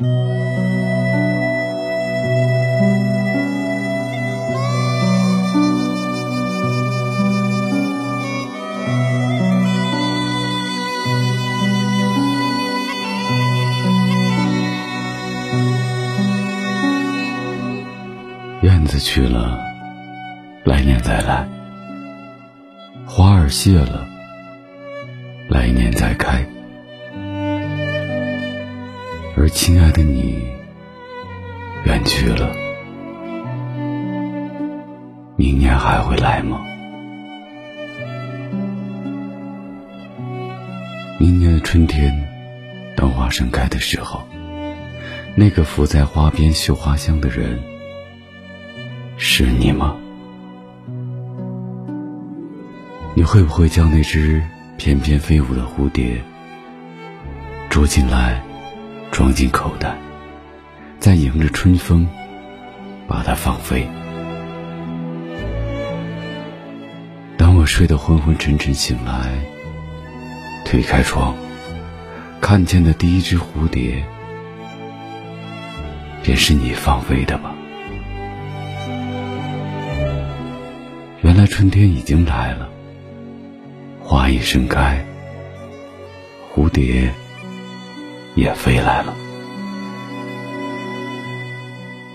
燕子去了，来年再来；花儿谢了，来年再开。而亲爱的你，远去了，明年还会来吗？明年的春天，当花盛开的时候，那个伏在花边嗅花香的人，是你吗？你会不会将那只翩翩飞舞的蝴蝶捉进来？装进口袋，再迎着春风把它放飞。当我睡得昏昏沉沉醒来，推开窗，看见的第一只蝴蝶，便是你放飞的吧？原来春天已经来了，花已盛开，蝴蝶。也飞来了，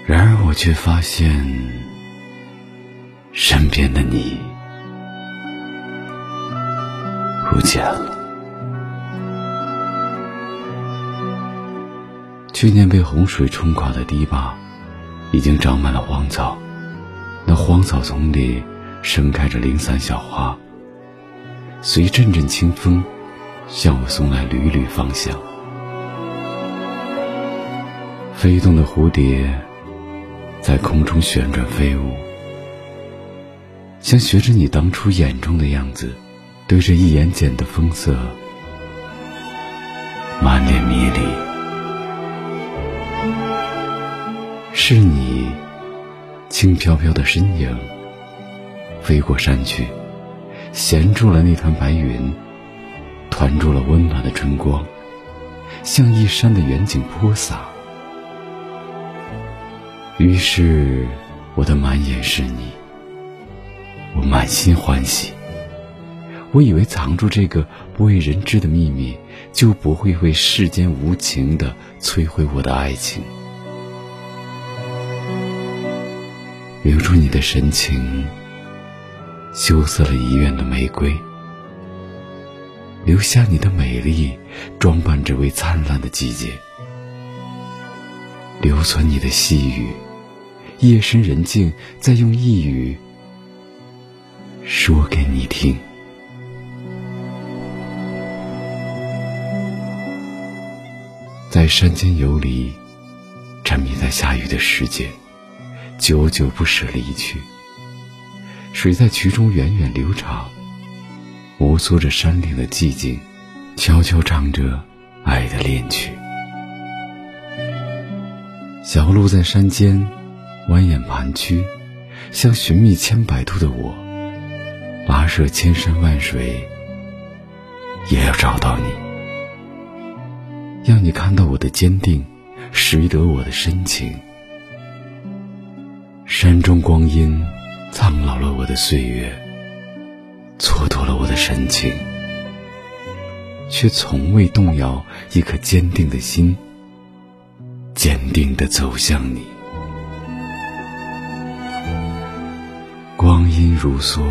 然而我却发现，身边的你不见了。去年被洪水冲垮的堤坝，已经长满了荒草，那荒草丛里盛开着零散小花，随阵阵清风，向我送来缕缕芳香。飞动的蝴蝶在空中旋转飞舞，像学着你当初眼中的样子，对着一眼笕的风色，满脸迷离。是你轻飘飘的身影，飞过山去，衔住了那团白云，团住了温暖的春光，向一山的远景泼洒。于是，我的满眼是你，我满心欢喜。我以为藏住这个不为人知的秘密，就不会为世间无情的摧毁我的爱情。留住你的神情，羞涩了遗愿的玫瑰；留下你的美丽，装扮这位灿烂的季节；留存你的细语。夜深人静，再用一语说给你听。在山间游离，沉迷在下雨的世界，久久不舍离去。水在渠中源远流长，摩挲着山岭的寂静，悄悄唱着爱的恋曲。小路在山间。蜿蜒盘曲，像寻觅千百度的我，跋涉千山万水，也要找到你，要你看到我的坚定，识得我的深情。山中光阴，苍老了我的岁月，蹉跎了我的神情，却从未动摇一颗坚定的心，坚定的走向你。光阴如梭，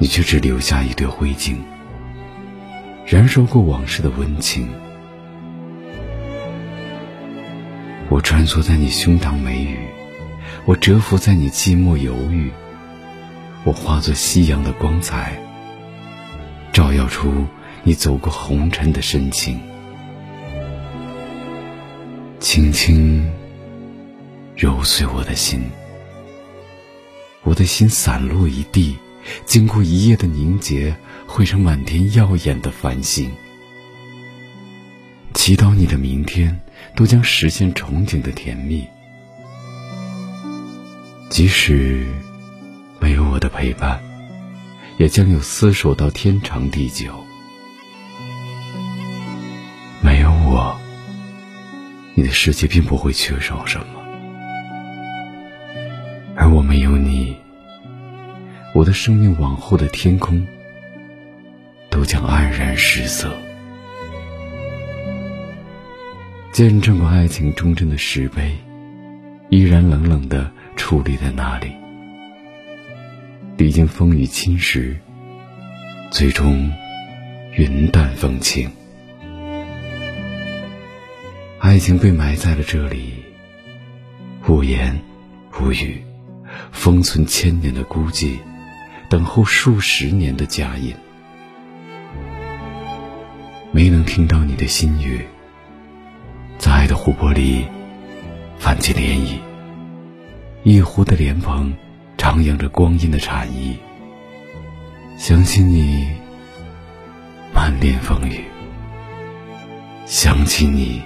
你却只留下一堆灰烬，燃烧过往事的温情。我穿梭在你胸膛眉宇，我蛰伏在你寂寞犹豫，我化作夕阳的光彩，照耀出你走过红尘的深情，轻轻揉碎我的心。我的心散落一地，经过一夜的凝结，汇成满天耀眼的繁星。祈祷你的明天都将实现憧憬的甜蜜，即使没有我的陪伴，也将有厮守到天长地久。的世界并不会缺少什么，而我没有你，我的生命往后的天空都将黯然失色。见证过爱情忠贞的石碑，依然冷冷的矗立在那里。历经风雨侵蚀，最终云淡风轻。爱情被埋在了这里，无言无语，封存千年的孤寂，等候数十年的佳音。没能听到你的心语，在爱的湖泊里泛起涟漪，一湖的莲蓬。徜徉着光阴的禅意，想起你，满脸风雨；想起你，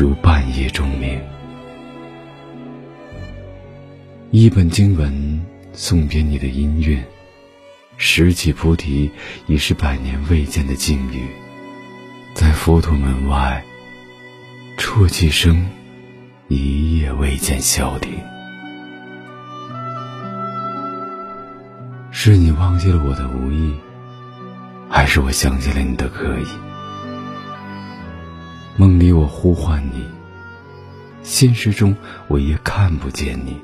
如半夜钟鸣。一本经文送别你的音乐，拾起菩提已是百年未见的境遇，在佛陀门外，啜泣声。一夜未见消停，是你忘记了我的无意，还是我想起了你的可以？梦里我呼唤你，现实中我也看不见你。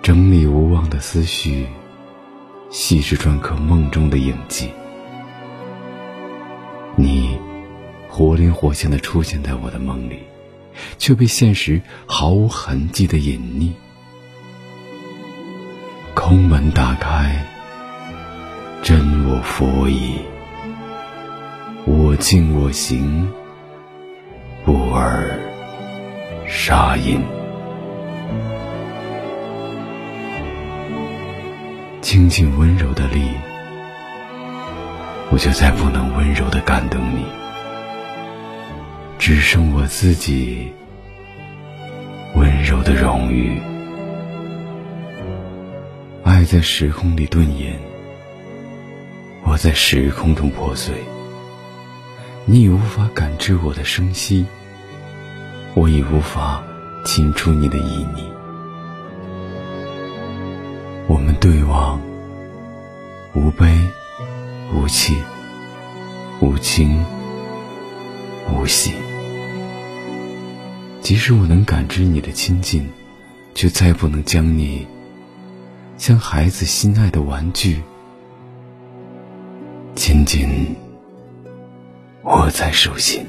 整理无望的思绪，细致篆刻梦中的影迹。你活灵活现的出现在我的梦里。却被现实毫无痕迹的隐匿。空门打开，真我佛矣。我静我行，不尔杀音。轻轻温柔的力，我就再不能温柔的感动你。只剩我自己温柔的荣誉。爱在时空里顿延，我在时空中破碎。你已无法感知我的声息，我已无法清出你的旖旎。我们对望，无悲无气，无惊无喜。即使我能感知你的亲近，却再不能将你像孩子心爱的玩具紧紧握在手心。